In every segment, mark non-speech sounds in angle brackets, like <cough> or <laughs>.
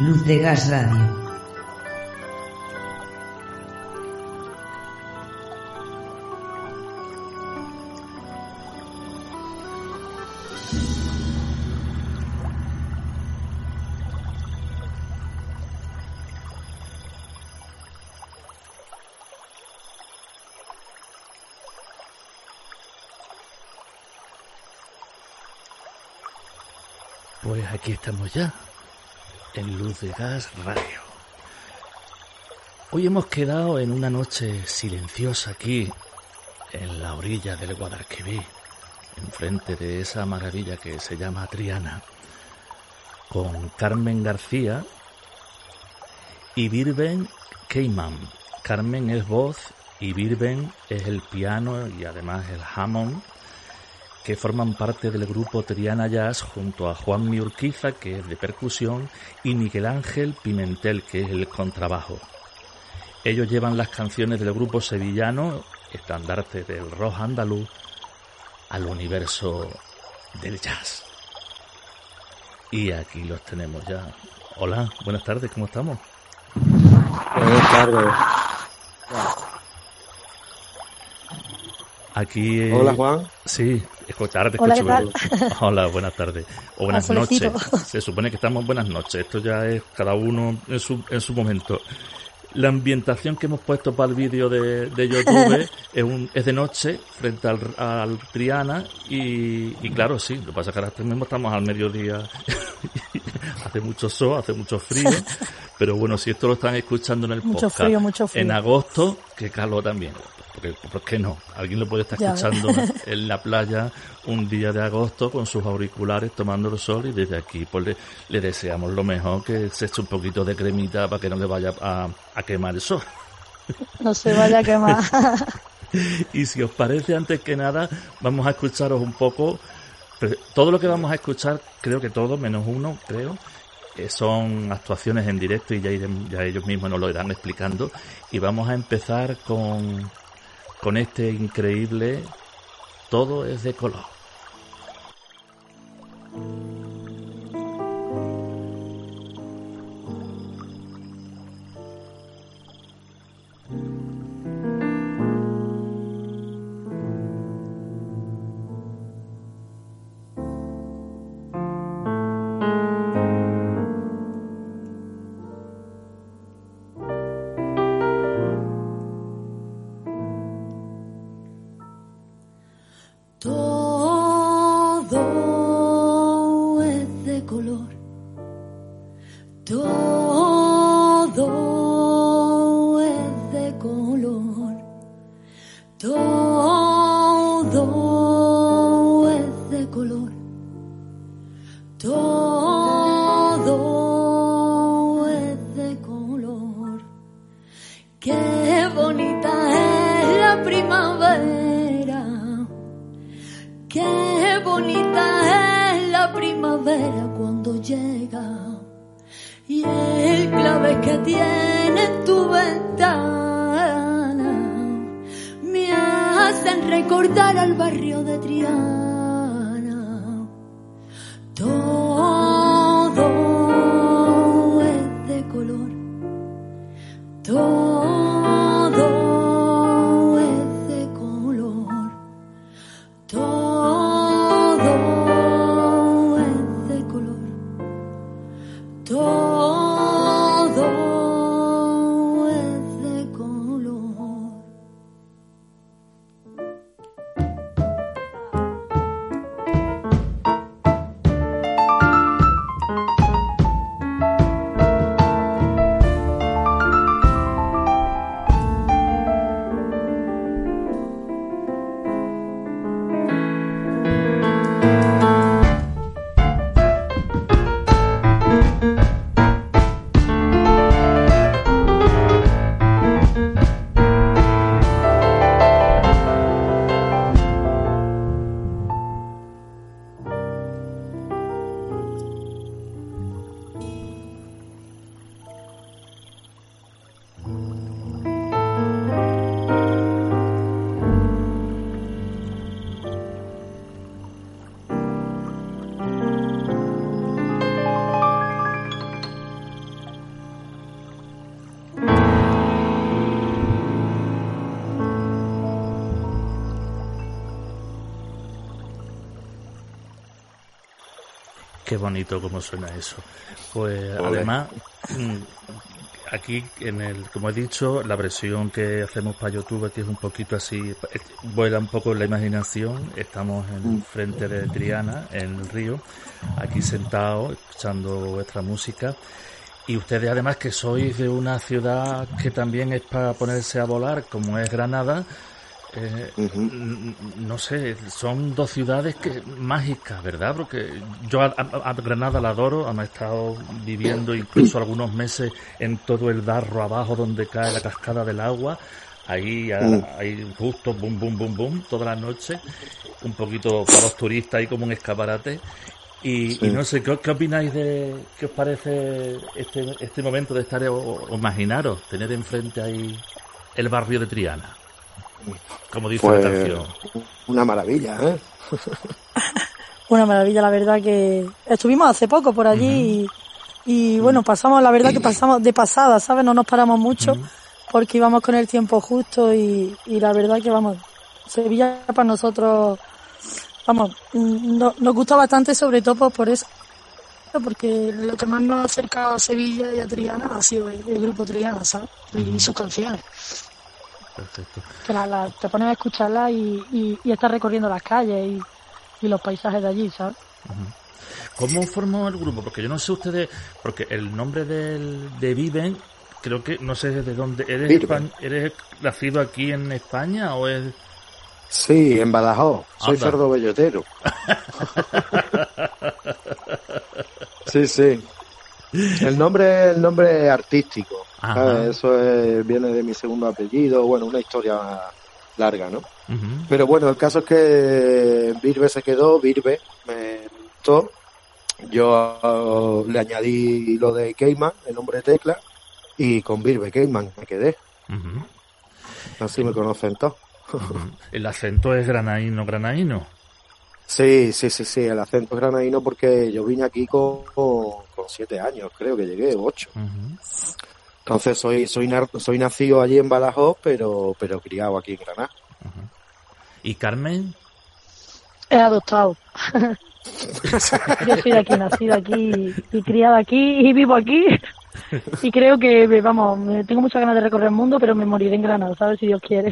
Luz de Gas Radio. Pues aquí estamos ya, en Luz de Gas Radio. Hoy hemos quedado en una noche silenciosa aquí, en la orilla del Guadalquivir, enfrente de esa maravilla que se llama Triana, con Carmen García y Virben Keyman. Carmen es voz y Virben es el piano y además el Hammond que forman parte del grupo Triana Jazz junto a Juan Miurquiza, que es de percusión, y Miguel Ángel Pimentel, que es el contrabajo. Ellos llevan las canciones del grupo sevillano, estandarte del rock andaluz, al universo del jazz. Y aquí los tenemos ya. Hola, buenas tardes, ¿cómo estamos? Buenas tardes. Aquí. eh, Hola Juan. Sí, escuchar, te Hola, escucho. ¿qué tal? Hola, buenas tardes. O buenas Al noches. Se supone que estamos buenas noches. Esto ya es cada uno en su, en su momento. La ambientación que hemos puesto para el vídeo de, de YouTube <laughs> es, un, es de noche frente al, al Triana y, y claro, sí, lo que pasa es que ahora mismo estamos al mediodía. <laughs> hace mucho sol, hace mucho frío, <laughs> pero bueno, si esto lo están escuchando en el Mucho podcast frío, mucho frío. en agosto, que calor también. Porque, ¿Por qué no? Alguien lo puede estar escuchando <laughs> en la playa un día de agosto con sus auriculares tomando el sol y desde aquí pues le, le deseamos lo mejor que se eche un poquito de cremita para que no le vaya a, a quemar el sol. No se vaya a quemar. <laughs> Y si os parece, antes que nada, vamos a escucharos un poco. Todo lo que vamos a escuchar, creo que todo, menos uno, creo, eh, son actuaciones en directo y ya, irem- ya ellos mismos nos lo irán explicando. Y vamos a empezar con, con este increíble Todo es de color. Todo bonito como suena eso. Pues además, mm, aquí en el, como he dicho, la versión que hacemos para YouTube que es un poquito así, eh, vuela un poco la imaginación. Estamos en frente de Triana, en el río, aquí sentados, escuchando vuestra música. Y ustedes además que sois de una ciudad que también es para ponerse a volar, como es Granada, eh, no sé, son dos ciudades que mágicas, ¿verdad? Porque yo a, Granada la adoro, además he estado viviendo incluso algunos meses en todo el barro abajo donde cae la cascada del agua. Ahí, a- Mm. ahí justo, boom, boom, boom, boom, toda la noche. Un poquito para los turistas ahí como un escaparate. Y, no sé, ¿qué, opináis de, qué os parece este, este momento de estar, o imaginaros, tener enfrente ahí el barrio de Triana? Como dice Pues la canción. una maravilla, ¿eh? <laughs> Una maravilla, la verdad que estuvimos hace poco por allí y, y, bueno, pasamos, la verdad que pasamos de pasada, ¿sabes? No nos paramos mucho porque íbamos con el tiempo justo y, y la verdad que vamos, Sevilla para nosotros, vamos, no- nos gusta bastante sobre todo por- por eso, porque lo que más nos ha acercado a Sevilla y a Triana ha sido el, el grupo Triana, ¿sabes? Y sus canciones. Perfecto. que la, la- te pones a escucharla y, y, y estás recorriendo las calles y, y los paisajes de allí, ¿sabes? ¿Cómo formó el grupo? Porque yo no sé ustedes, porque el nombre del, de Viven, creo que no sé de dónde. ¿Eres, Viven. espa- ¿Eres nacido aquí en España o es.? Sí, en Badajoz. Soy Anda. cerdo bellotero. <laughs> sí, sí. El nombre, el nombre es artístico. Eso es- viene de mi segundo apellido. Bueno, una historia larga, ¿no? Pero bueno, el caso es que Virbe se quedó, Virbe me gustó. Yo uh, le añadí lo de Keyman, el nombre de tecla, y con Virbe Keyman me quedé. Así me conocen todos. El acento es granaíno, granaíno. Sí, sí, sí, sí, el acento es granadino porque yo vine aquí con, con siete años, creo que llegué, ocho. Entonces soy, soy, nar- soy nacido allí en Badajoz, pero, pero criado aquí en Granada. ¿Y Carmen? He adoptado. <laughs> Yo soy de aquí, nacida aquí y criada aquí y vivo aquí. Y creo que, vamos, me- tengo muchas ganas de recorrer el mundo, pero me moriré en Granada, ¿sabes? Si Dios quiere.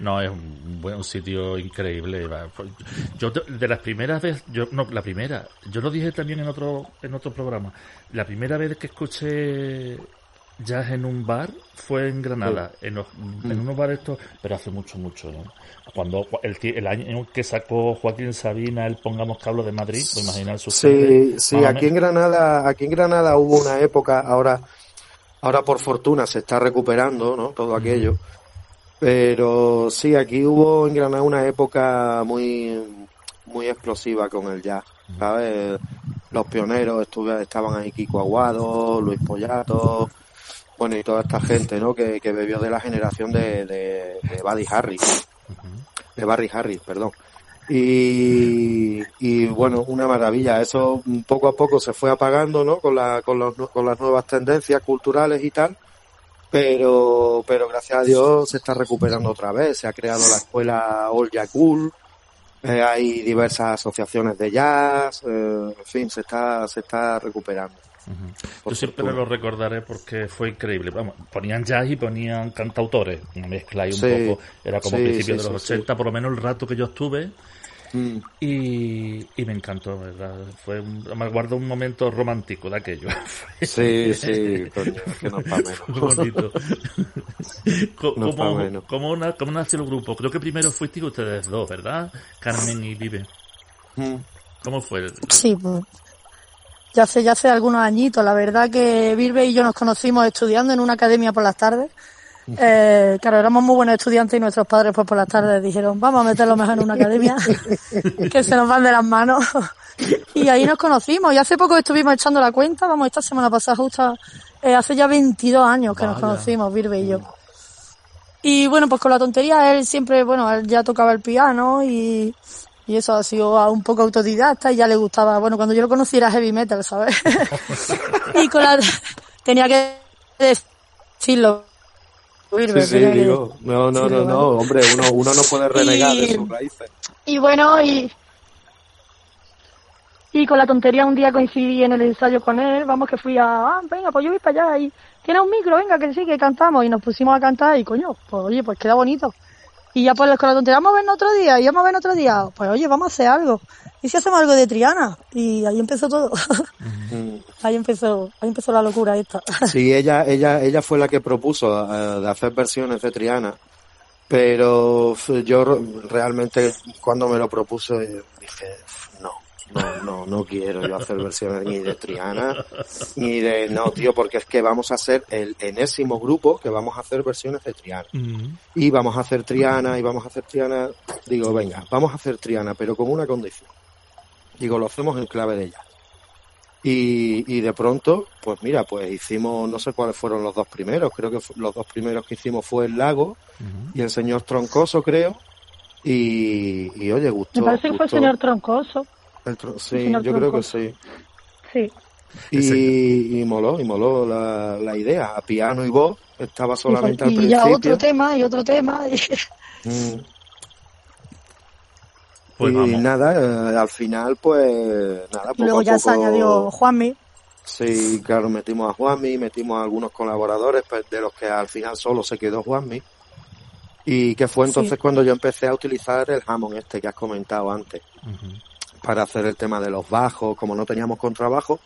No, es un buen un sitio increíble. va. Pues, Yo de las primeras veces, yo no, la primera, yo lo dije también en otro en otro programa. La primera vez que escuché jazz en un bar fue en Granada, en, los- en unos bares estos, pero hace mucho mucho. ¿no? Cuando el, el año que sacó Joaquín Sabina el Pongamos Cablo de Madrid, pues imaginar su Sí, sí, aquí en Granada, aquí en Granada hubo una época, ahora, ahora por fortuna se está recuperando, ¿no? Todo aquello. Pero sí, aquí hubo en Granada una época muy, muy explosiva con el jazz, ¿sabes? Los pioneros estuve, estaban ahí Kiko Aguado, Luis Pollato, bueno, y toda esta gente, ¿no? Que, que bebió de la generación de, de, de Buddy Harris, de Barry Harris, perdón. Y, y bueno, una maravilla. Eso poco a poco se fue apagando, ¿no? Con, la, con, los, con las nuevas tendencias culturales y tal. Pero, pero gracias a Dios se está recuperando otra vez. Se ha creado la escuela All Ya Cool. eh, hay diversas asociaciones de jazz. eh, en fin, se está, se está recuperando. Yo por siempre lo recordaré porque fue increíble. Vamos, ponían jazz y ponían cantautores, una mezcla ahí un Sí, poco. Era como sí, principios sí, de los sí, 80, por lo menos el rato que yo estuve. Mm. Y, y me encantó, ¿verdad? Fue un, me guardo un momento romántico de aquello. <laughs> Sí, sí, coño, que no es pa' menos. Muy bonito. <laughs> No está ¿Cómo, bueno. cómo, na- cómo nació el grupo? Creo que primero fuisteis ustedes dos, ¿verdad? Carmen y Vive. Mm. ¿Cómo fue? el- Sí, pues. Ya hace, ya hace algunos añitos. La verdad que Virbe y yo nos conocimos estudiando en una academia por las tardes. Eh, claro, éramos muy buenos estudiantes y nuestros padres pues por las tardes dijeron, vamos a meterlo mejor en una academia, <laughs> que se nos van de las manos. y ahí nos conocimos. Y hace poco estuvimos echando la cuenta, vamos, esta semana pasada justo, eh, hace ya 22 años que nos conocimos, Virbe y yo. Y bueno, pues con la tontería, él siempre, bueno, él ya tocaba el piano y, y eso ha sido un poco autodidacta y ya le gustaba, bueno, cuando yo lo conocí era heavy metal, ¿sabes? <laughs> y con la, tenía que decirlo. Sí, sí, digo. No, no, no, no, hombre, uno, uno no puede renegar de sus raíces. Y bueno, y, Y con la tontería un día coincidí en el ensayo con él, vamos que fui a, ah, venga, pues yo voy para allá y tiene un micro, venga, que sí, que cantamos. Y nos pusimos a cantar y coño, pues oye, pues queda bonito. Y ya pues con la tontería, vamos a vernos otro día, y vamos a vernos otro día. Pues oye, vamos a hacer algo. ¿Y si hacemos algo de Triana? Y ahí empezó todo. <laughs> Mm. ahí empezó, ahí empezó la locura esta. <laughs> Sí, ella, ella, ella fue la que propuso eh, de hacer versiones de Triana, pero yo re- realmente cuando me lo propuso dije, no, no, no, no quiero yo hacer versiones ni de Triana, ni de, no, tío, porque es que vamos a hacer el enésimo grupo que vamos a hacer versiones de Triana. Y vamos a hacer Triana, y vamos a hacer Triana, digo, venga, vamos a hacer Triana, pero con una condición. Digo, lo hacemos en clave de ella. Y, y de pronto, pues mira, pues hicimos, no sé cuáles fueron los dos primeros, creo que los dos primeros que hicimos fue El Lago y El Señor Troncoso, creo. Y, y oye, gustó. Me parece que fue el gustó. señor Troncoso. El tro- el sí, señor yo creo que Troncoso. sí. Sí. Y, y moló, y moló la, la idea. A piano y voz estaba solamente al y principio. ya otro tema y otro tema. y- <laughs> Mm. Pues y vamos. nada, eh, al final, pues nada, poco Luego a ya se poco- añadió Juanmi. Sí, claro, metimos a Juanmi, metimos a algunos colaboradores, pues, de los que al final solo se quedó Juanmi. Y que fue entonces Sí. cuando yo empecé a utilizar el Hammond este que has comentado antes, para hacer el tema de los bajos, como no teníamos contrabajo,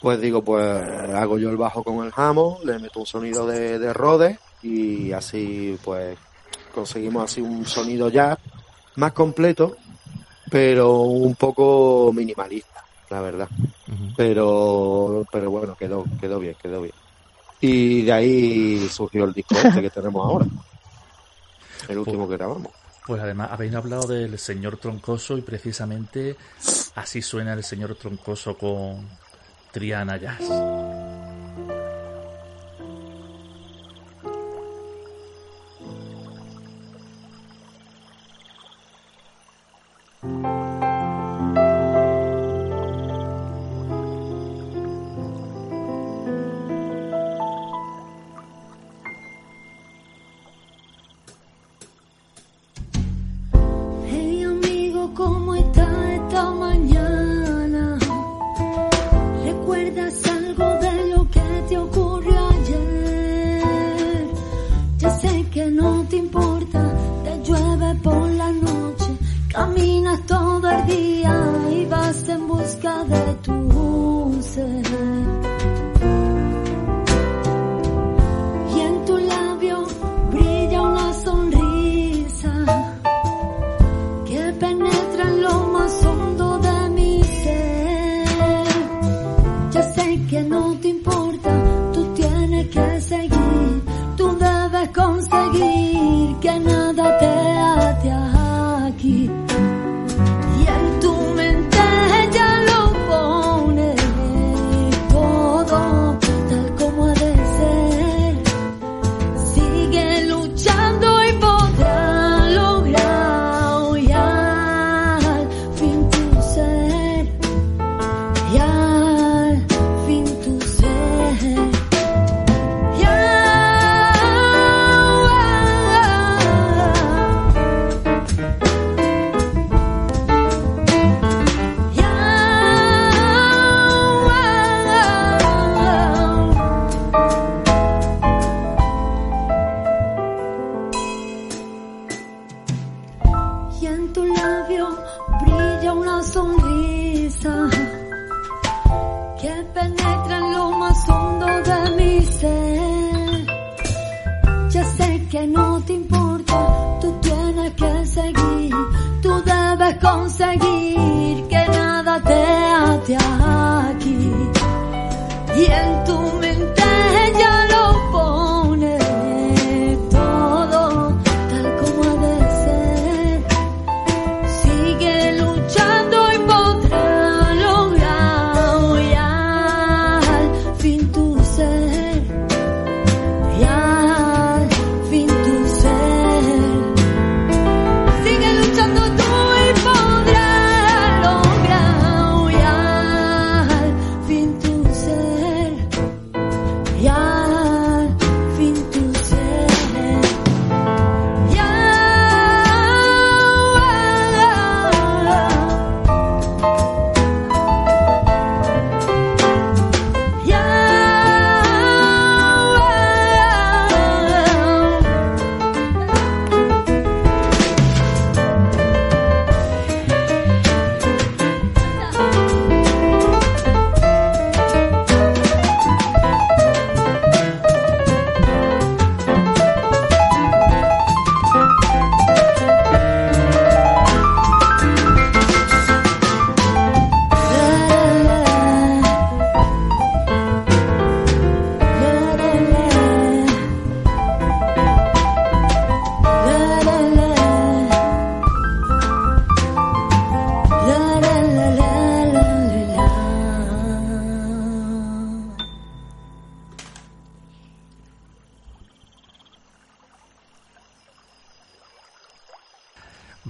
pues digo, pues hago yo el bajo con el Hammond, le meto un sonido de, de Rhodes y así pues conseguimos así un sonido ya más completo, pero un poco minimalista, la verdad. Pero pero bueno quedó quedó bien quedó bien. Y de ahí surgió el disco este que tenemos <laughs> ahora el último que grabamos. Pues además habéis hablado del señor Troncoso y precisamente así suena el señor Troncoso con Triana Jazz.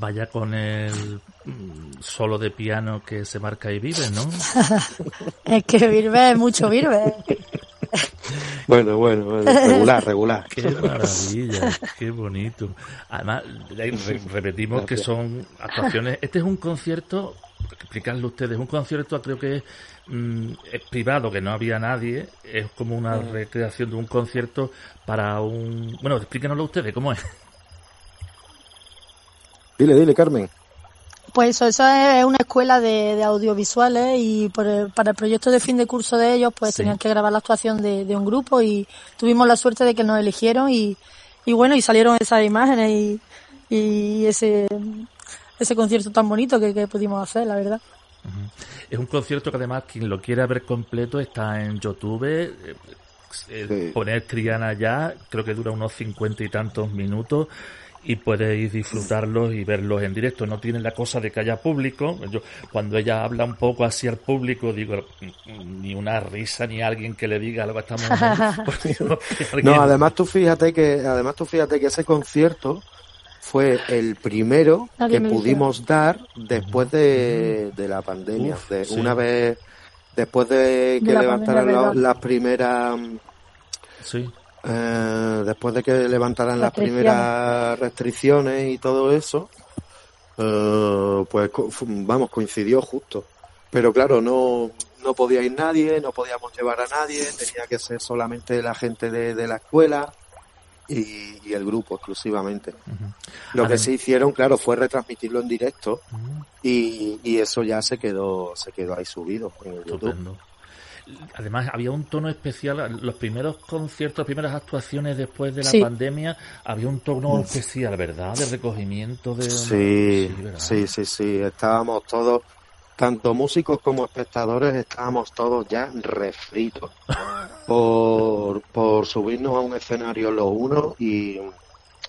Vaya con el solo de piano que se marca y vive, ¿no? <laughs> es que es mucho Virbe. <laughs> Bueno, bueno, bueno, regular, regular. Qué maravilla, qué bonito. Además, re- repetimos que son actuaciones. Este es un concierto, explicarle ustedes, un concierto creo que es, mm, es privado, que no había nadie. Es como una recreación de un concierto para un. Bueno, explíquenoslo ustedes, ¿cómo es? Dile, dile, Carmen. Pues eso, eso es una escuela de, de audiovisuales y por el- para el proyecto de fin de curso de ellos, pues Sí. tenían que grabar la actuación de, de un grupo y tuvimos la suerte de que nos eligieron y, y bueno, y salieron esas imágenes y, y ese, ese concierto tan bonito que, que pudimos hacer, la verdad. Es un concierto que además quien lo quiera ver completo está en YouTube. eh, eh, Sí. Poner Triana ya, creo que dura unos cincuenta y tantos minutos y podéis disfrutarlos y verlos en directo. No tiene la cosa de que haya público. Yo, cuando ella habla un poco así al público, digo, "Mm, ni una risa ni alguien que le diga algo a esta mujer. <laughs> <laughs> Porque no- además tú fíjate que, además tú fíjate que ese concierto fue el primero Nadie que pudimos dar después de, de la pandemia. Uf, de sí. Una vez, después de que levantaran las primeras, Sí. Eh, después de que levantaran las primeras restricciones y todo eso, eh, pues vamos, coincidió justo. Pero claro, no, no podía ir nadie, no podíamos llevar a nadie, tenía que ser solamente la gente de, de la escuela y, y el grupo exclusivamente. Lo que sí hicieron, claro, fue retransmitirlo en directo y, y eso ya se quedó, se quedó ahí subido en el YouTube. Además, había un tono especial. Los primeros conciertos, las primeras actuaciones después de la Sí. pandemia, había un tono especial, ¿verdad? De recogimiento de. Sí, ¿verdad? sí, sí, sí. Estábamos todos, tanto músicos como espectadores, estábamos todos ya refritos <laughs> por, por subirnos a un escenario los unos y,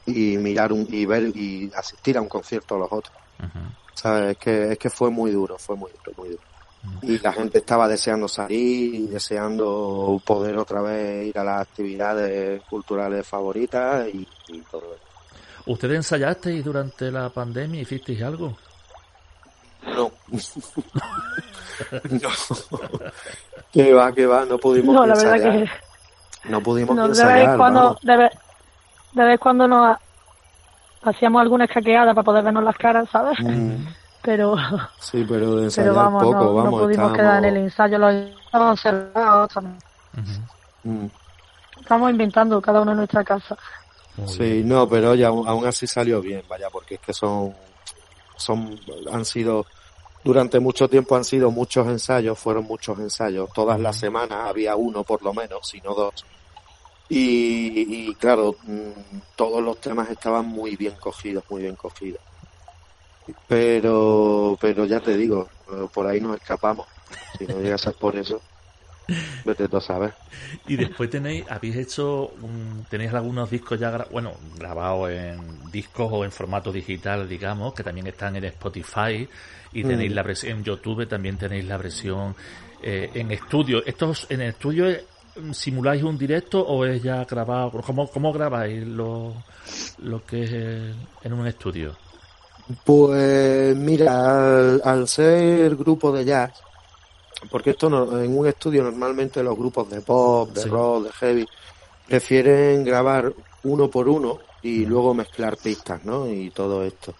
y mirar un, y ver y asistir a un concierto los otros. Ujú. ¿Sabes? Es que, es que fue muy duro, fue muy duro, muy duro. Y la gente estaba deseando salir y deseando poder otra vez ir a las actividades culturales favoritas y, y todo eso. ¿Ustedes ensayasteis durante la pandemia? ¿Hicisteis algo? No. <laughs> no. Que va, que va, no pudimos No, la verdad ensayar. que No pudimos no, de ensayar, vez en cuando, de vez, de vez cuando nos ha- hacíamos alguna escaqueada para poder vernos las caras, ¿sabes? Mm, Pero, sí, pero de ensayar pero vamos, poco, no, no pudimos estábamos- quedar en el ensayo, los estábamos cerrados también. Mm, Estamos inventando cada uno en nuestra casa. Muy Sí, bien. no, pero aún, aún así salió bien, vaya, porque es que son, son, han sido, durante mucho tiempo han sido muchos ensayos, fueron muchos ensayos, todas las semanas había uno por lo menos, si no dos. Y, y claro, mm, todos los temas estaban muy bien cogidos, muy bien cogidos. Pero, pero ya te digo, por ahí nos escapamos. Si no llegas a por eso, vete tú a saber. Y después tenéis, habéis hecho, un- tenéis algunos discos ya, gra- bueno, grabados en discos o en formato digital, digamos, que también están en Spotify y tenéis Mm. la versión en YouTube, también tenéis la versión eh, en estudio. ¿Estos en estudio eh, simuláis un directo o es ya grabado? ¿Cómo, cómo grabáis lo, lo que es el- en un estudio? Pues mira, al, al ser grupo de jazz, porque esto no, en un estudio normalmente los grupos de pop, de Sí. rock, de heavy, prefieren grabar uno por uno y luego mezclar pistas, ¿no? Y todo esto.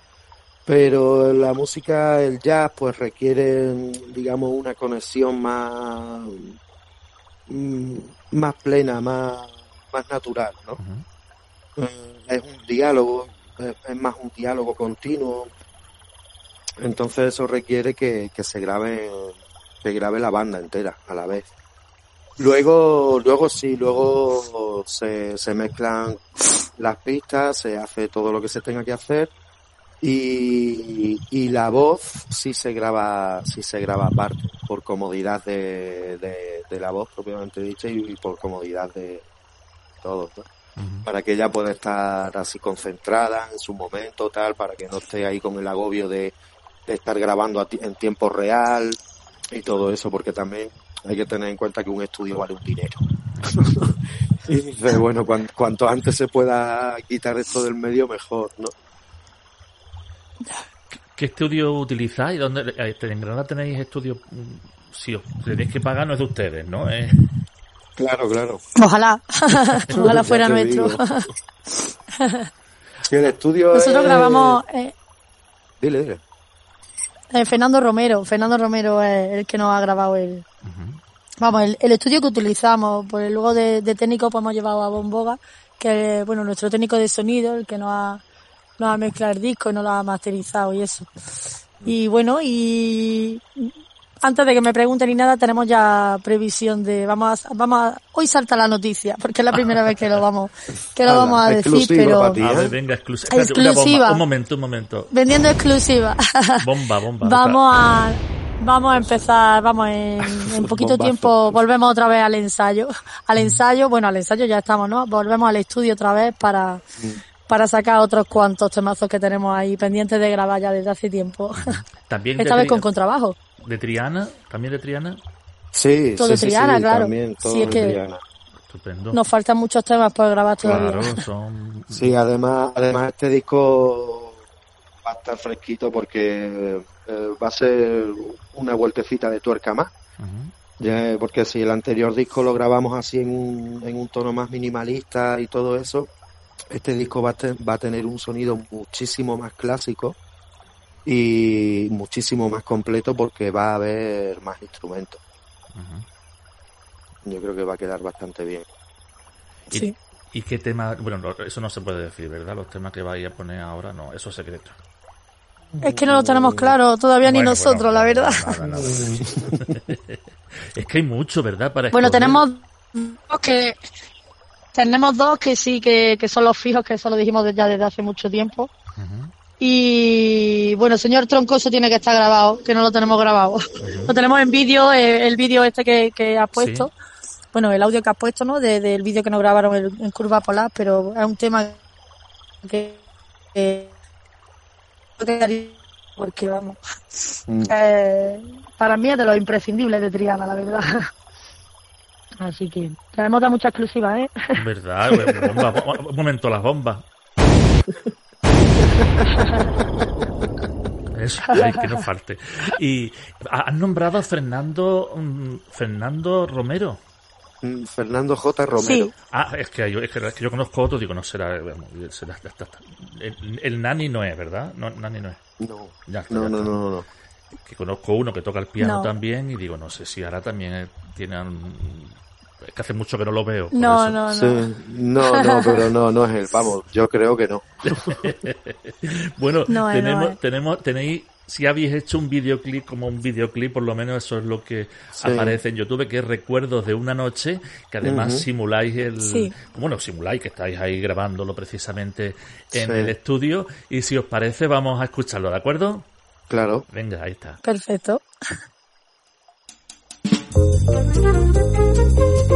Pero la música, el jazz, pues requiere, digamos, una conexión más, mm, más plena, más, más natural, ¿no? Eh, es un diálogo, es, más un diálogo continuo. Entonces eso requiere que, que se grabe, que grabe la banda entera a la vez. Luego, luego sí, luego se, se mezclan las pistas, se hace todo lo que se tenga que hacer y, y la voz sí se graba, sí se graba aparte, por comodidad de, de, de la voz propiamente dicha y, y por comodidad de todo. ¿no? Para que ella pueda estar así concentrada en su momento, tal, para que no esté ahí con el agobio de, de estar grabando a en tiempo real y todo eso, porque también hay que tener en cuenta que un estudio vale un dinero. <laughs> y dice, bueno, cuan- cuanto antes se pueda quitar esto del medio, mejor, ¿no? ¿Qué estudio utilizáis? ¿Dónde, eh, ¿En Granada tenéis estudios? mm, Si os tenéis que pagar, no es de ustedes, ¿no? Eh, Claro, claro. Ojalá, <laughs> ojalá fuera nuestro. <laughs> el estudio Nosotros es- grabamos eh, Dile, dile. eh, Fernando Romero. Fernando Romero es el que nos ha grabado el, vamos, el, el estudio que utilizamos. Pues luego de, de técnico pues hemos llevado a Bomboga, que bueno, nuestro técnico de sonido, el que nos ha, nos ha mezclado el disco y nos lo ha masterizado y eso. Y bueno, y antes de que me pregunten ni nada, tenemos ya previsión de, vamos a, vamos a, hoy salta la noticia, porque es la primera vez que lo vamos, que lo Ala, vamos a decir, pero ti. A ¿eh? ver, venga, exclusiva. Espérate, una bomba. Exclusiva. Un momento, un momento. vendiendo exclusiva. <laughs> Bomba, bomba. Vamos a vamos a empezar, vamos en, en <laughs> poquito Bombazo. tiempo volvemos otra vez al ensayo, al ensayo, bueno, al ensayo ya estamos, ¿no? Volvemos al estudio otra vez para para sacar otros cuantos temazos que tenemos ahí pendientes de grabar ya desde hace tiempo. También <laughs> Esta vez con contrabajo. De Triana, también de Triana. Sí, Todo sí, de Triana, sí, claro. También, todo Sí, es de que- Triana. Estupendo. Nos faltan muchos temas por grabar todavía. claro, <laughs> son. Sí, además, además este disco va a estar fresquito porque eh, va a ser una vueltecita de tuerca más. Ya, porque si el anterior disco lo grabamos así en un, en un tono más minimalista y todo eso, este disco va a, te- va a tener un sonido muchísimo más clásico y muchísimo más completo porque va a haber más instrumentos. Yo creo que va a quedar bastante bien. ¿Y, Sí. ¿Y qué tema? Bueno, no, eso no se puede decir, ¿verdad? Los temas que vais a poner ahora, no, eso es secreto. Es que no lo tenemos claro todavía ni nosotros, bueno, la verdad. nada, nada. <laughs> es que hay mucho, ¿verdad? Para Bueno, escoger. tenemos dos que tenemos dos que sí que, que son los fijos, que eso lo dijimos ya desde hace mucho tiempo. Ujú. Y bueno, señor Troncoso tiene que estar grabado, que no lo tenemos grabado. <laughs> Lo tenemos en vídeo, eh, el vídeo este que, que has puesto. Bueno, el audio que has puesto, ¿no? De- del vídeo que nos grabaron en, en Curva Polar, pero es un tema que, que porque vamos, Mm. <laughs> eh, para mí es de los imprescindibles de Triana, la verdad. <laughs> Así que tenemos da mucha exclusiva, ¿eh? ¿Verdad? Bomba. Un momento, las bombas. Eso, ay, que no falte. Y ha- han nombrado a Fernando mm, Fernando Romero. Mm, Fernando J. Romero. Sí, Ah, es que yo, es que, es que yo conozco otro, digo, no será, vamos, será- ya está, está. El, el Nani no es, ¿verdad? No, Nani no es. No, Ya está, no, ya no, está. no, no, no. Que conozco uno que toca el piano No. también y digo, no sé si ahora también eh, tiene un- Es que hace mucho que no lo veo. no, no, no. Sí, no, no, pero no, no es él. Vamos, yo creo que no. <laughs> Bueno, No, tenemos, no, tenemos, tenéis, si habéis hecho un videoclip como un videoclip, por lo menos eso es lo que Sí. aparece en YouTube, que es recuerdos de una noche, que además simuláis el, Sí. bueno, simuláis que estáis ahí grabándolo precisamente en Sí. el estudio, y si os parece vamos a escucharlo, ¿de acuerdo? Claro. Venga, ahí está. Perfecto. <laughs> Tú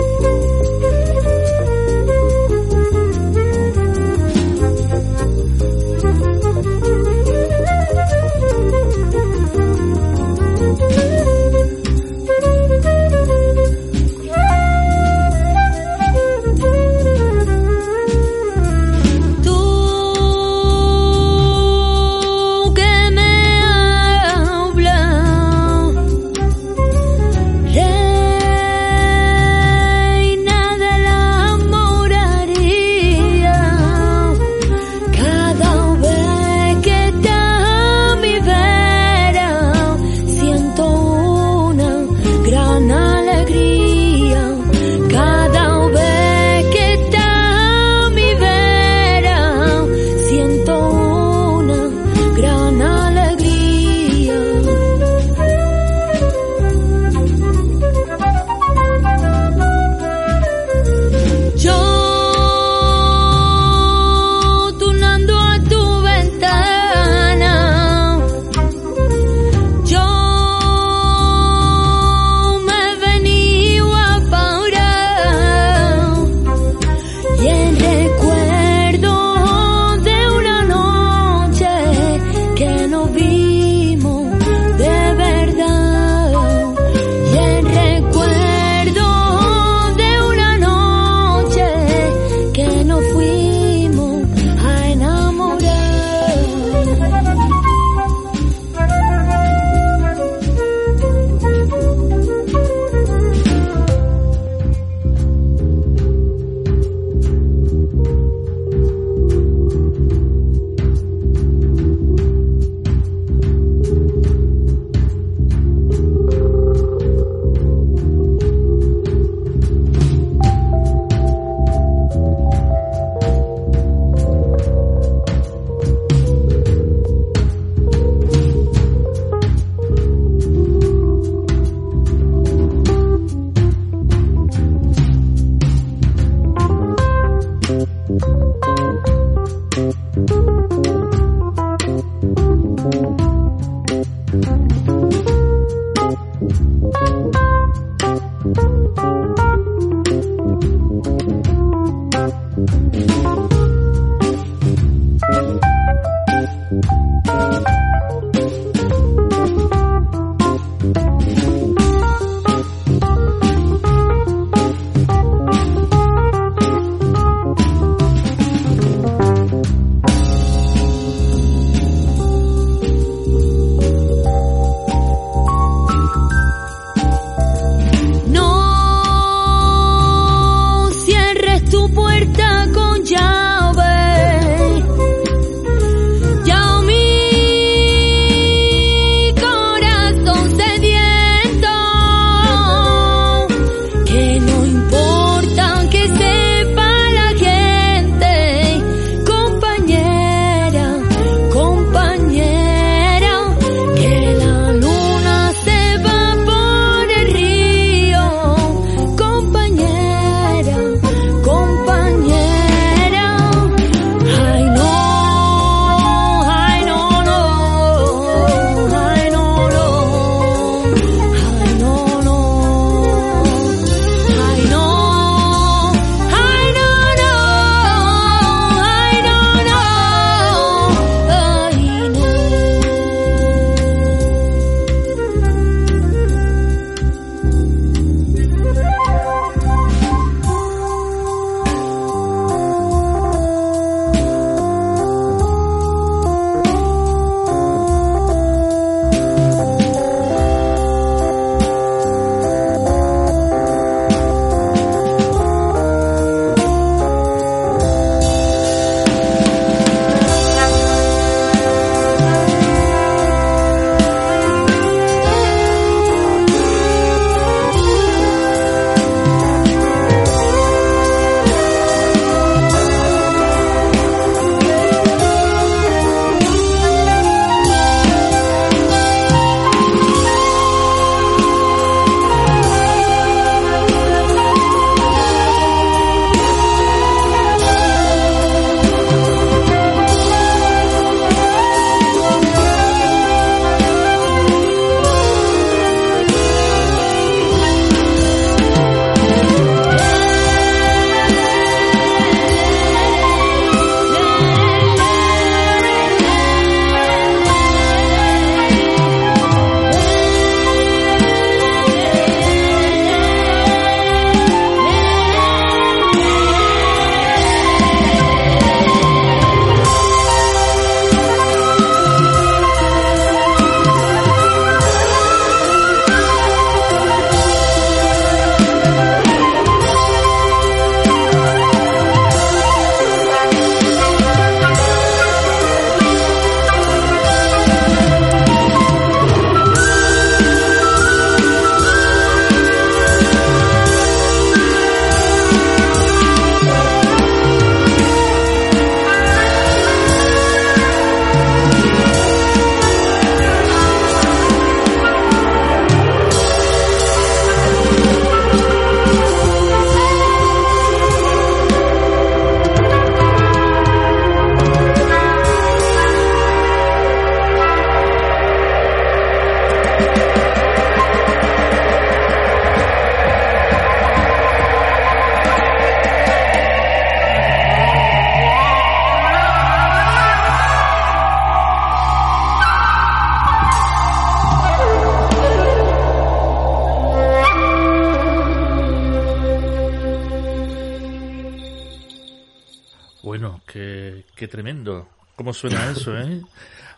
eso, eh?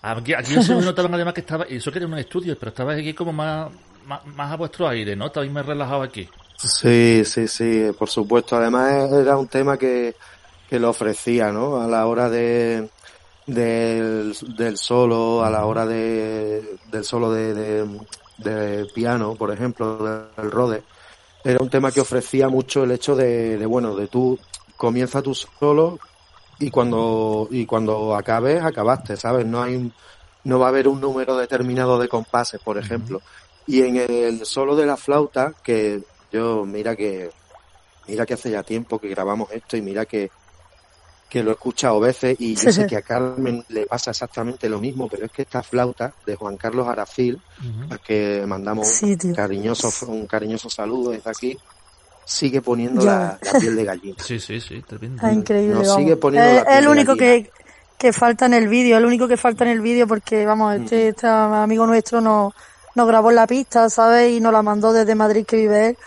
Aquí, aquí se me notaban además que estaba, eso que era un estudio, pero estaba aquí como más, más, más a vuestro aire, ¿no? Me he relajado aquí. Sí, sí, sí, por supuesto. Además era un tema que, que lo ofrecía, ¿no? A la hora de del, solo, a la hora de del solo de, piano, por ejemplo, del rode, era un tema que ofrecía mucho el hecho de, de bueno, de tú comienza tu solo y cuando y cuando acabes acabaste, ¿sabes? No hay un- no va a haber un número determinado de compases, por ejemplo. Y en el solo de la flauta, que yo, mira que, mira que hace ya tiempo que grabamos esto y mira que, que lo he escuchado veces y yo sé <laughs> que a Carmen le pasa exactamente lo mismo, pero es que esta flauta de Juan Carlos Aracil, Ujú. al que mandamos Sí, tío. un cariñoso, un cariñoso saludo desde aquí, sigue poniendo la, la piel de gallina. Sí, sí, sí, tremendo. Es increíble, Nos sigue poniendo es, la piel es el de único gallina. que, que falta en el vídeo, es el único que falta en el vídeo porque, vamos, este, este amigo nuestro nos, nos grabó en la pista, ¿sabes? Y nos la mandó desde Madrid que vive él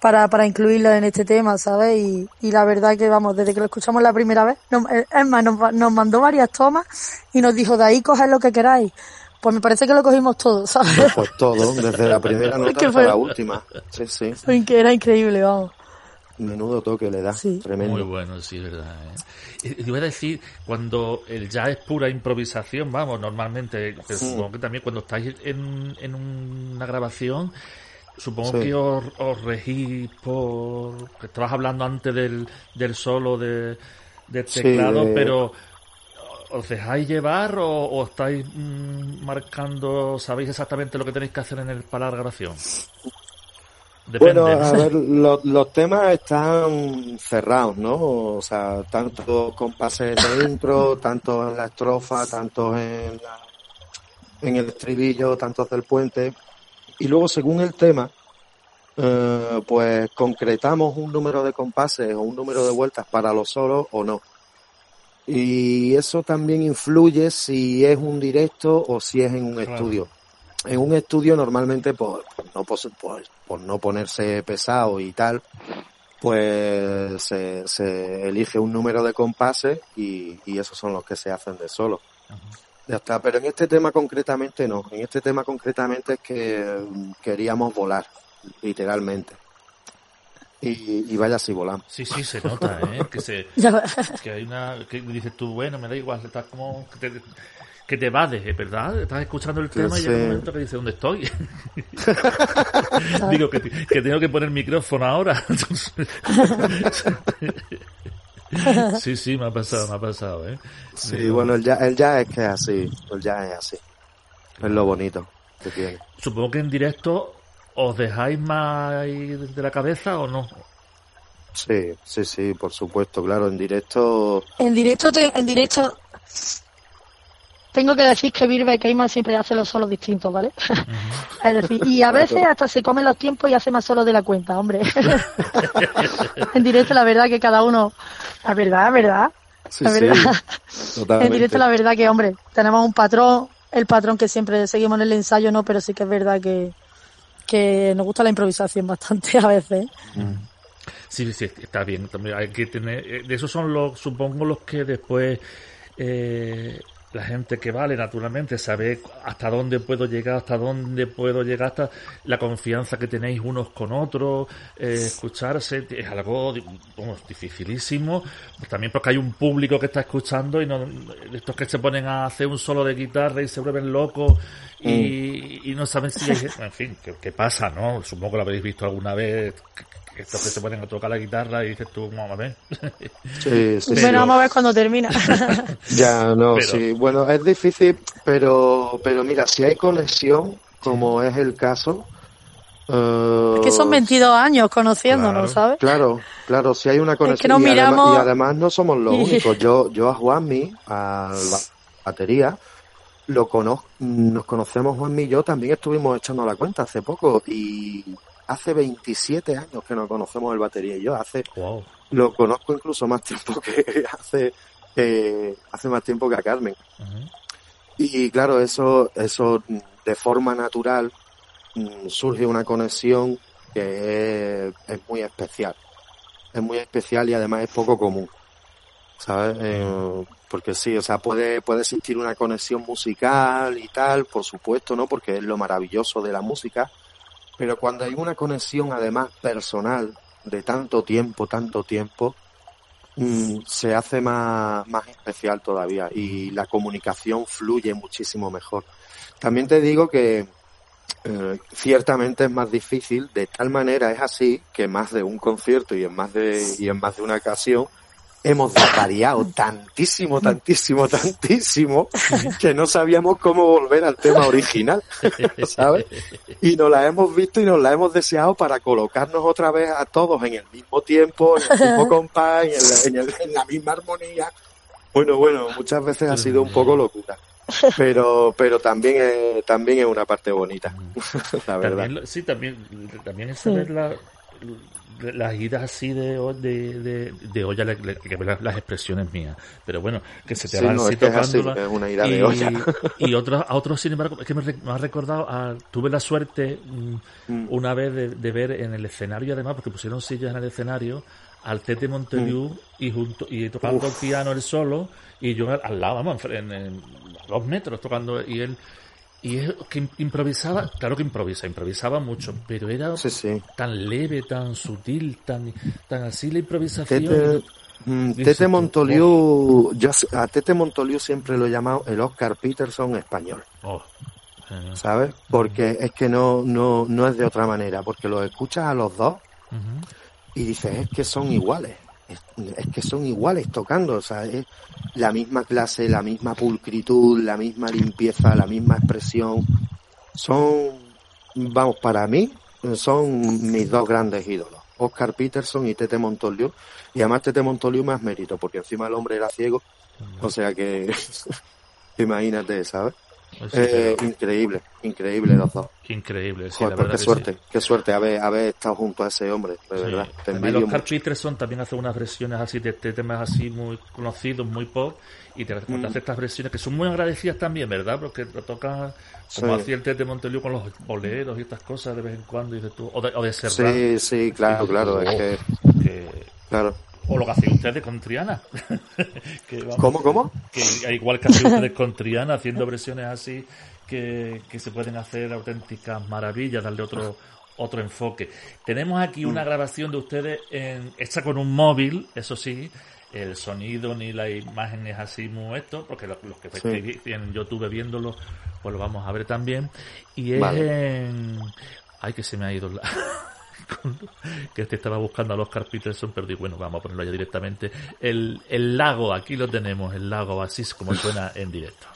para, para incluirla en este tema, ¿sabes? Y, y la verdad que, vamos, desde que lo escuchamos la primera vez, nos- eh, es más, nos, nos mandó varias tomas y nos dijo, de ahí coged lo que queráis. Pues me parece que lo cogimos todo, ¿sabes? Pues todo, <laughs> desde la primera nota que hasta fue- la última. Sí, sí. Fue que era increíble, vamos. Menudo toque le da. Sí. Tremendo. Muy bueno, sí, verdad. ¿eh? Y, y voy a decir, cuando el jazz es pura improvisación, vamos, normalmente, pero supongo que también cuando estáis en, en una grabación, supongo Sí. que os, os regís por... que estabas hablando antes del, del solo de, del Sí, teclado, de- pero ¿os dejáis llevar o, o estáis mm, marcando, sabéis exactamente lo que tenéis que hacer en el, para la grabación? Depende. Bueno, ¿no? a ver, los, los temas están cerrados, ¿no? O sea, tanto compases de intro, tanto en la estrofa, tanto en, la- en el estribillo, tantos del puente. Y luego, según el tema, eh, pues concretamos un número de compases o un número de vueltas para los solos o no. Y eso también influye si es un directo o si es en un Claro. estudio. En un estudio normalmente por, por no, por, por no ponerse pesado y tal, pues se, se elige un número de compases y, y esos son los que se hacen de solo. Ya está, pero en este tema concretamente no. En este tema concretamente es que mm, queríamos volar, literalmente. Y, y vaya si volamos. Sí, sí, se nota, ¿eh? Que se, Ya- <laughs> que hay una que dices tú bueno me da igual estás como que te, que te vades ¿eh? ¿verdad? estás escuchando el Que tema y llega un momento que dices ¿dónde estoy? <laughs> digo que, que tengo que poner micrófono ahora <laughs> sí sí me ha pasado me ha pasado ¿eh? Sí, Digo, bueno, el jazz, el jazz es que es así. El jazz es así. Es lo bonito que tiene. supongo que en directo os dejáis más ahí de la cabeza o no Sí, sí, sí, por supuesto, claro. En directo, En directo, te- en directo, tengo que decir que Virbe Keiman siempre hace los solos distintos, ¿vale? <laughs> es decir, y a veces hasta se come los tiempos y hace más solos de la cuenta, hombre. <laughs> en directo, la verdad que cada uno, la verdad, verdad, sí, la sí, verdad. totalmente. En directo, la verdad que, hombre, tenemos un patrón, el patrón que siempre seguimos en el ensayo, ¿no? Pero sí que es verdad que, que nos gusta la improvisación bastante <laughs> a veces. ¿eh? Sí, sí, está bien. También hay que tener. eh, De esos son los, supongo, los que después eh, la gente que vale, naturalmente, sabe hasta dónde puedo llegar, hasta dónde puedo llegar, hasta la confianza que tenéis unos con otros, eh, escucharse, es algo vamos, dificilísimo. Pues también porque hay un público que está escuchando y no, estos que se ponen a hacer un solo de guitarra y se vuelven locos y, y no saben si hay, en fin, ¿qué, qué pasa, no? Supongo que lo habéis visto alguna vez, que, que estos que se ponen a tocar la guitarra y dices tú, vamos a ver. Sí, sí, sí. bueno, vamos a ver cuando termina. <laughs> <laughs> Ya, no, Pero- sí. Bueno, es difícil, pero, pero mira, si hay conexión, como es el caso. eh, que son 22 años conociéndonos, Claro. ¿sabes? Claro, claro, si hay una conexión. nos y, además, miramos- y además no somos los <laughs> únicos. Yo, yo a Juanmi, a la batería, lo conozco, nos conocemos Juanmi y yo, también estuvimos echando la cuenta hace poco y hace 27 años que nos conocemos el batería y yo, hace, Wow. lo conozco incluso más tiempo que <laughs> hace, eh, hace más tiempo que a Carmen. Y claro, eso, eso de forma natural mm, surge una conexión que es, es muy especial. Es muy especial y además es poco común. ¿sabes? Eh, porque sí, o sea, puede, puede existir una conexión musical y tal, por supuesto, ¿no? Porque es lo maravilloso de la música, pero cuando hay una conexión además personal de tanto tiempo, tanto tiempo, mm, se hace más, más especial todavía y la comunicación fluye muchísimo mejor. También te digo que eh, ciertamente es más difícil, de tal manera es así que más de un concierto y en más de, y en más de una ocasión hemos variado tantísimo, tantísimo, tantísimo, que no sabíamos cómo volver al tema original, ¿sabes? Y nos la hemos visto y nos la hemos deseado para colocarnos otra vez a todos en el mismo tiempo, en el mismo compás, en, el, en, la misma armonía. Bueno, bueno, muchas veces ha sido un poco locura. Pero, pero también es, también es una parte bonita, la verdad. También, sí, también, también es saber la, las idas así de, de, de, de olla, que las, las expresiones mías, pero bueno, que se te sí, van no, así es que es tocando así, es una ida y, de olla. <laughs> y otros, a otros, sin embargo, es que me, me ha recordado, a- tuve la suerte mm, Mm. una vez de, de ver en el escenario, además, porque pusieron sillas en el escenario, al Tete Monteliu y junto y tocando el piano él solo y yo al, al lado, vamos, en, en- a dos metros tocando y él y es que improvisaba, claro que improvisa, improvisaba mucho, pero era Sí, sí. tan leve, tan sutil, tan, tan así la improvisación. Tete, mm, Tete Montoliu, yo a Tete Montoliu siempre lo he llamado el Oscar Peterson español, Oh, eh, ¿sabes? Porque es que no, no, no es de otra manera, porque los escuchas a los dos y dices, es que son iguales, es, que son iguales tocando, o sea, es la misma clase, la misma pulcritud, la misma limpieza, la misma expresión. Son, vamos, para mí, son mis dos grandes ídolos, Oscar Peterson y Tete Montoliu, y además Tete Montoliu más mérito, porque encima el hombre era ciego, o sea que, <laughs> imagínate, ¿sabes? Pues sí, Eh, pero increíble, increíble dos. qué increíble, sí, Joder, la pues verdad qué suerte, sí. qué suerte haber, haber estado junto a ese hombre, de Sí. verdad. Te Además, los mucho. Peterson también hace unas versiones así de, de temas así muy conocidos, muy pop, y te, Mm. hace estas versiones que son muy agradecidas también, ¿verdad? Porque lo tocan como hacía el Tete Monteliu con los boleros y estas cosas de vez en cuando, y dices tú, o de, o de Serrat, Sí, sí, claro, claro, es que, que- claro. O lo que hacían ustedes con Triana. <laughs> Que, vamos, ¿Cómo, cómo? que igual que hacen ustedes con Triana, haciendo versiones así que, que se pueden hacer auténticas maravillas, darle otro otro enfoque. Tenemos aquí Mm. una grabación de ustedes en, hecha con un móvil, eso sí, el sonido ni la imagen es así muy esto, porque los, los que Sí. en YouTube viéndolo, pues lo vamos a ver también. Y es Vale. en... Ay, que se me ha ido la... <laughs> que te estaba buscando a los Peterson, pero digo, bueno, vamos a ponerlo ya directamente. El, el lago, aquí lo tenemos, el lago, así es como suena en directo.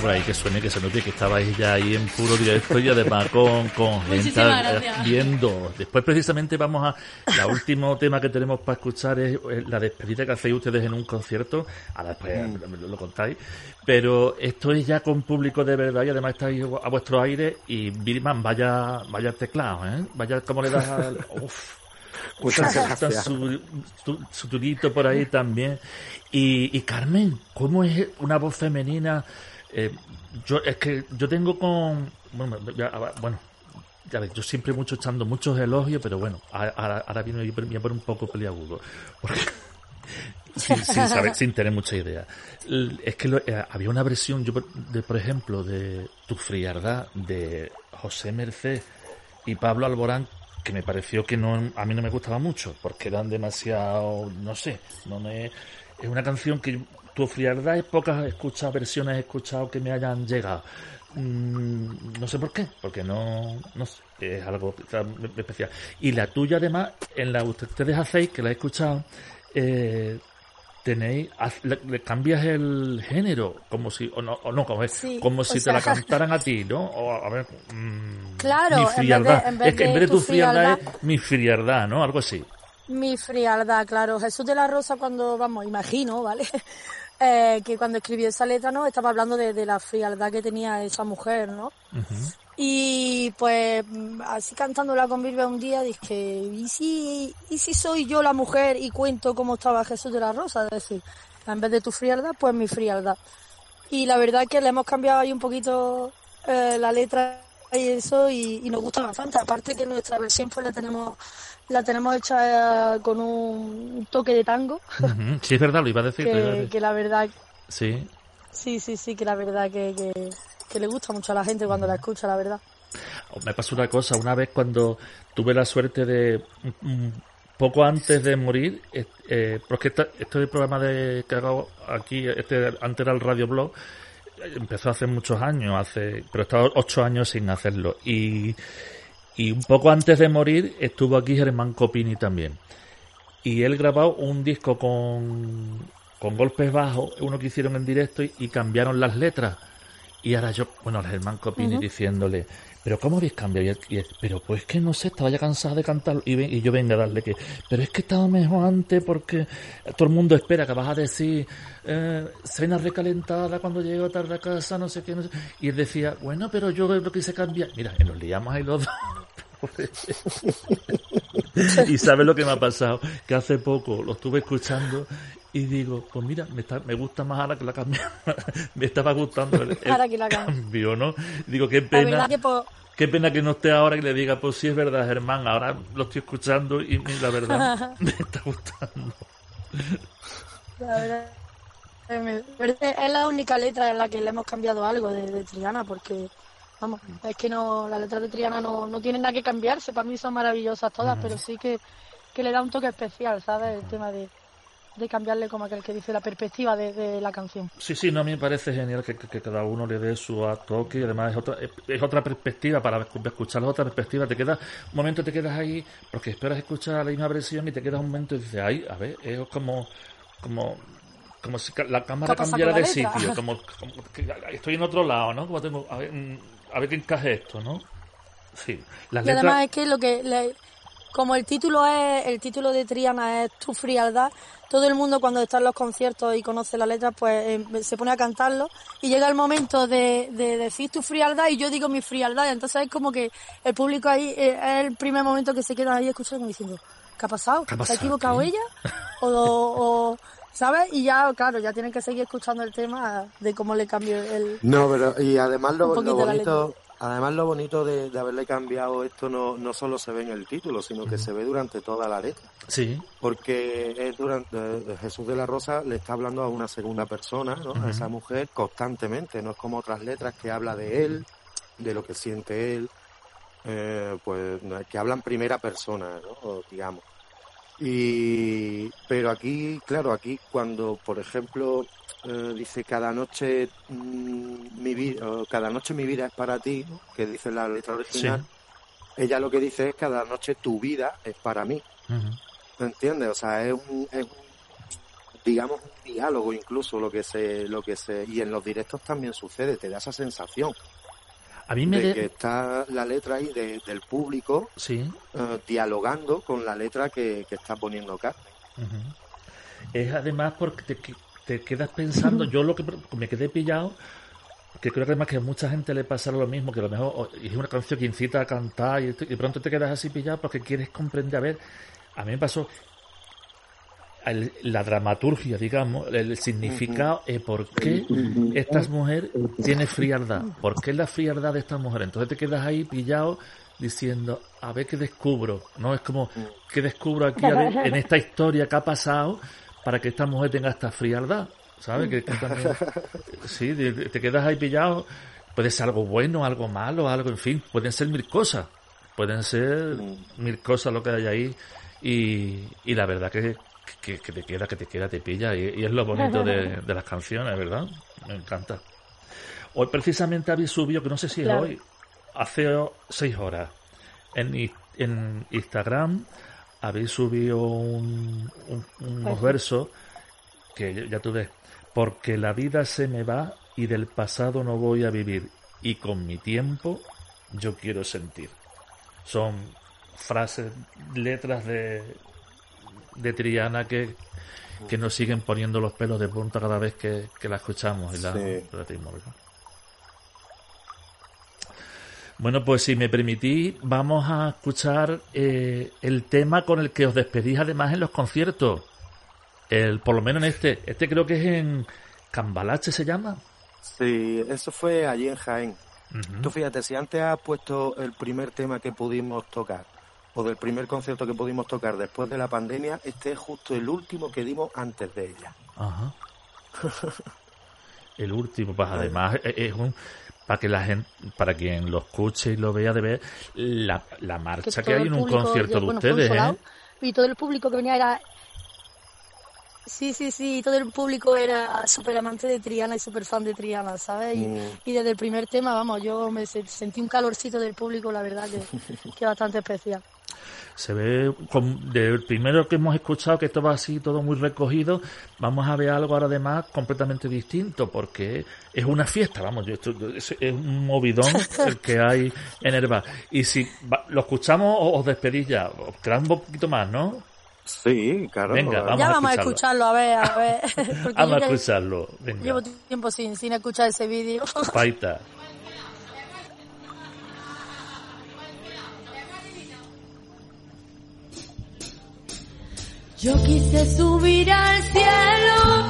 Por ahí que suene, que se note que estabais ya ahí en puro directo y además con, con <laughs> gente viendo. Después precisamente vamos a... El último <laughs> tema que tenemos para escuchar es la despedida que hacéis ustedes en un concierto. Ahora después Mm. lo, lo contáis. Pero esto es ya con público de verdad y además estáis a vuestro aire y Birman, vaya, vaya teclado, ¿eh? Vaya como le das al... <laughs> Uf. Muchas Está gracias. Su, su, su truquito por ahí también. Y, y Carmen, ¿cómo es una voz femenina? Eh, yo es que yo tengo con bueno, bueno, yo siempre mucho echando muchos elogios, pero bueno, ahora, ahora- viene voy a un poco peliagudo. <laughs> Sin, sin saber, sin tener mucha idea. Es que eh, había una versión, yo de, por ejemplo, de Tu frialdad de José Merced y Pablo Alborán que me pareció que no a mí no me gustaba mucho porque eran demasiado no sé no me es una canción que tu frialdad es pocas escuchas versiones he escuchado que me hayan llegado. Mm, no sé por qué porque no no sé, es algo especial. Y la tuya además en la que ustedes hacéis que la he escuchado eh, tenéis le, le cambias el género como si o no o no como, es, Sí, como si te sea- la <laughs> cantaran a ti no o a ver mm, Claro, mi en vez de- frialdad. en vez es que en de vez de tu tu frialdad frialdad- es mi frialdad no algo así. Mi frialdad, claro. Jesús de la Rosa cuando, vamos, imagino, ¿vale? Eh, que cuando escribió esa letra, ¿no? Estaba hablando de, de la frialdad que tenía esa mujer, ¿no? Y pues así cantándola con Bilbao un día dije, ¿y si, ¿y si soy yo la mujer y cuento cómo estaba Jesús de la Rosa? Es decir, en vez de tu frialdad, pues mi frialdad. Y la verdad es que le hemos cambiado ahí un poquito eh, la letra y eso y, y nos gusta bastante. Aparte que nuestra versión pues la tenemos la tenemos hecha eh, con un toque de tango sí es verdad lo iba a decir, lo iba a que, decir. que la verdad sí sí sí sí que la verdad que, que, que le gusta mucho a la gente cuando la escucha la verdad. Me pasó una cosa, una vez cuando tuve la suerte de, mm, poco antes de morir, eh, porque esta- este programa de, que hago aquí, este antes era el Radio Blog, eh, empezó hace muchos años, hace, pero he estado ocho años sin hacerlo. Y, y un poco antes de morir estuvo aquí Germán Copini también. Y él grabó un disco con, con golpes bajos, uno que hicieron en directo y, y cambiaron las letras. Y ahora yo, bueno, Germán Copini diciéndole, pero ¿cómo habéis cambiado? Y él- pero pues que no sé, estaba ya cansado de cantarlo. Y, ven- y yo venga a darle que, pero es que estaba mejor antes porque todo el mundo espera que vas a decir, eh, cena recalentada cuando llego tarde a casa, no sé qué, no sé. Y él decía, bueno, pero yo lo quise cambiar. Mira, nos liamos ahí los dos. <laughs> y sabes lo que me ha pasado, que hace poco lo estuve escuchando y digo, pues mira, me, está, me gusta más ahora que la cambié. <laughs> me estaba gustando el, el Ahora que la cambio. cambio, ¿no? Digo, qué pena, que qué pena que no esté ahora y le diga, pues sí es verdad, Germán, ahora lo estoy escuchando y, la verdad <laughs> me está gustando. La verdad, es la única letra en la que le hemos cambiado algo de, de Triana, porque, vamos, es que no, las letras de Triana no, no tienen nada que cambiarse, para mí son maravillosas todas, pero sí que, que le da un toque especial, ¿sabes? El tema de, de cambiarle como aquel que dice la perspectiva de, de la canción. Sí, sí, no, a mí me parece genial que, que- que cada uno le dé su toque y además es otra, es, otra perspectiva para escu- escuchar otra perspectiva. Te quedas, un momento te quedas ahí porque esperas escuchar la misma versión y te quedas un momento y dices, ay, a ver, es como, como, como si la cámara ¿Qué pasa cambiara de letra? sitio, <laughs> como, como que estoy en otro lado, ¿no? Como tengo, a ver, mm, a ver qué encaje esto, ¿no? Sí, las Y además letras, es que lo que le- como el título es el título de Triana es tu frialdad, todo el mundo cuando está en los conciertos y conoce la letra pues eh, se pone a cantarlo y llega el momento de, de decir tu frialdad y yo digo mi frialdad, entonces es como que el público ahí eh, es el primer momento que se queda ahí escuchando diciendo ¿qué ha pasado? ¿Qué ha ¿Se ha equivocado ella? <laughs> O, o- ¿sabes? Y ya claro, ya tienen que seguir escuchando el tema de cómo le cambio el No, pero y además lo, lo la bonito, Además, lo bonito de, de haberle cambiado esto no, no solo se ve en el título, sino que se ve durante toda la letra. Sí. Porque es durante eh, Jesús de la Rosa le está hablando a una segunda persona, ¿no? A esa mujer constantemente, no es como otras letras que habla de él, de lo que siente él, eh, pues que hablan primera persona, ¿no? digamos. Y pero aquí, claro, aquí cuando, por ejemplo, eh, dice cada noche mm, mi vida, cada noche mi vida es para ti, ¿no? que dice la letra original. Ella lo que dice es cada noche tu vida es para mí. ¿Me entiendes? O sea, es un, es un, digamos un diálogo incluso lo que se lo que se y en los directos también sucede, te da esa sensación. A mí me de de- que está la letra ahí de- del público Sí. eh, dialogando con la letra que, que está poniendo Carmen. Es además porque te, que- te quedas pensando, yo lo que me quedé pillado, que creo que además que a mucha gente le pasa lo mismo, que a lo mejor es una canción que incita a cantar y, esto- y pronto te quedas así pillado porque quieres comprender, a ver, a mí me pasó el- la dramaturgia, digamos, el significado es por qué esta mujer tiene frialdad, por qué la frialdad de esta mujer. Entonces te quedas ahí pillado diciendo, a ver qué descubro, ¿no? Es como, ¿qué descubro aquí a ver, <laughs> en esta historia que ha pasado para que esta mujer tenga esta frialdad? ¿Sabes? Que, que también, sí, te quedas ahí pillado, puede ser algo bueno, algo malo, algo, en fin, pueden ser mil cosas, pueden ser mil cosas lo que hay ahí y, y la verdad que, que, que te queda, que te queda, te pilla y, y es lo bonito de, <laughs> de las canciones, ¿verdad? Me encanta. Hoy precisamente habéis subido, que no sé si es Claro. hoy, hace seis horas, en, en Instagram habéis subido un- un- unos Pues versos que ya- ya tú ves, porque la vida se me va y del pasado no voy a vivir y con mi tiempo yo quiero sentir. Son frases, letras de, de Triana que, que nos siguen poniendo los pelos de punta cada vez que, que la escuchamos y la Sí. Bueno, pues si me permitís, vamos a escuchar eh, el tema con el que os despedís además en los conciertos. El, por lo menos en este. Este creo que es en Cambalache se llama. Sí, eso fue allí en Jaén. Tú fíjate, si antes has puesto el primer tema que pudimos tocar, o del primer concierto que pudimos tocar después de la pandemia, este es justo el último que dimos antes de ella. Ajá. <laughs> El último, pues además es es un para que la gente, para quien lo escuche y lo vea de ver la, la marcha que, hay en un concierto yo, de bueno, ustedes, ¿eh? Y todo el público que venía era... Sí, sí, sí, todo el público era súper amante de Triana y súper fan de Triana, ¿sabes? Y, Mm. y desde el primer tema, vamos, yo me se- sentí un calorcito del público, la verdad que, <laughs> que bastante especial. Se ve con- del primero que hemos escuchado que esto va así todo muy recogido, vamos a ver algo ahora además completamente distinto porque es una fiesta, vamos, yo esto, es, es un movidón <laughs> el que hay en el bar. Y si va- lo escuchamos o os despedís ya, os queda un poquito más, ¿no? Sí, claro. Venga, Vamos ya a vamos a escucharlo. escucharlo, a ver, a ver. <laughs> Vamos a escucharlo, venga, llevo tiempo sin, sin escuchar ese vídeo. paita. Yo quise subir al cielo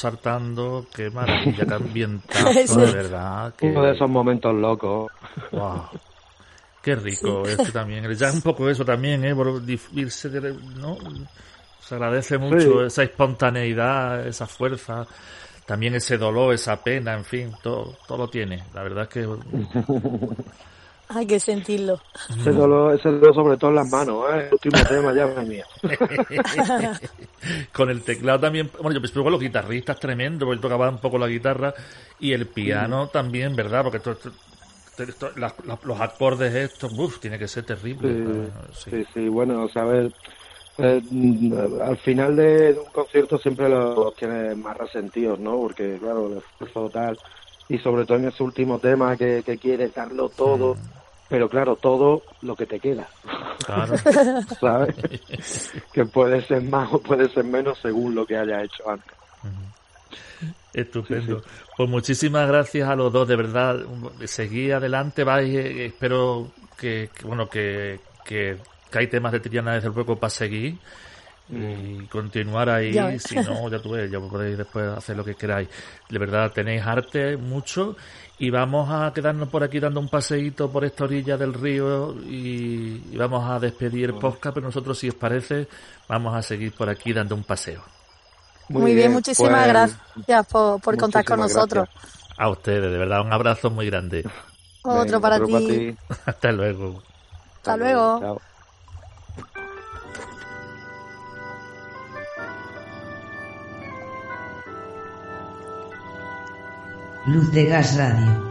saltando. Qué <laughs> maravilla, qué ambientazo, <laughs> de verdad. que- Uno de esos momentos locos. Wow. Qué rico, es que también, ya un poco eso también, ¿eh? Por irse de, ¿no? Se agradece mucho Sí. esa espontaneidad, esa fuerza también ese dolor, esa pena, en fin, todo, todo lo tiene. La verdad es que <laughs> Hay que sentirlo. Ese dolor, ese dolor sobre todo en las manos, ¿eh? El último tema ya es mío. <laughs> con el teclado también, bueno, yo pensé con los guitarristas tremendo, porque él tocaba un poco la guitarra y el piano también, ¿verdad? Porque esto- esto- esto- las- las- los acordes estos, uff, tiene que ser terrible. Sí, ¿no? Sí. sí, sí, bueno, o sea, a ver, eh, mm, al final de, un concierto siempre los, tienes más resentidos, ¿no? Porque, claro, el esfuerzo tal, y sobre todo en ese último tema que, que quieres darlo todo, pero claro, todo lo que te queda, Claro. <laughs> ¿sabes? que puede ser más o puede ser menos según lo que haya hecho antes. Estupendo. Pues muchísimas gracias a los dos, de verdad. Seguí adelante, vais, eh, espero que, que, bueno, que, que, que hay temas de Triana desde luego para seguir y continuar ahí. Si no, ya tú ves, ya podéis después hacer lo que queráis. De verdad, tenéis arte mucho y vamos a quedarnos por aquí dando un paseíto por esta orilla del río y, y vamos a despedir el podcast, pero nosotros, si os parece, vamos a seguir por aquí dando un paseo. Muy, bien, muchísimas pues, gracias por, por contar con nosotros. gracias. A ustedes, de verdad, un abrazo muy grande. Otro Venga, para otro ti. <laughs> Hasta luego. Hasta luego. Chao. Luz de Gas Radio.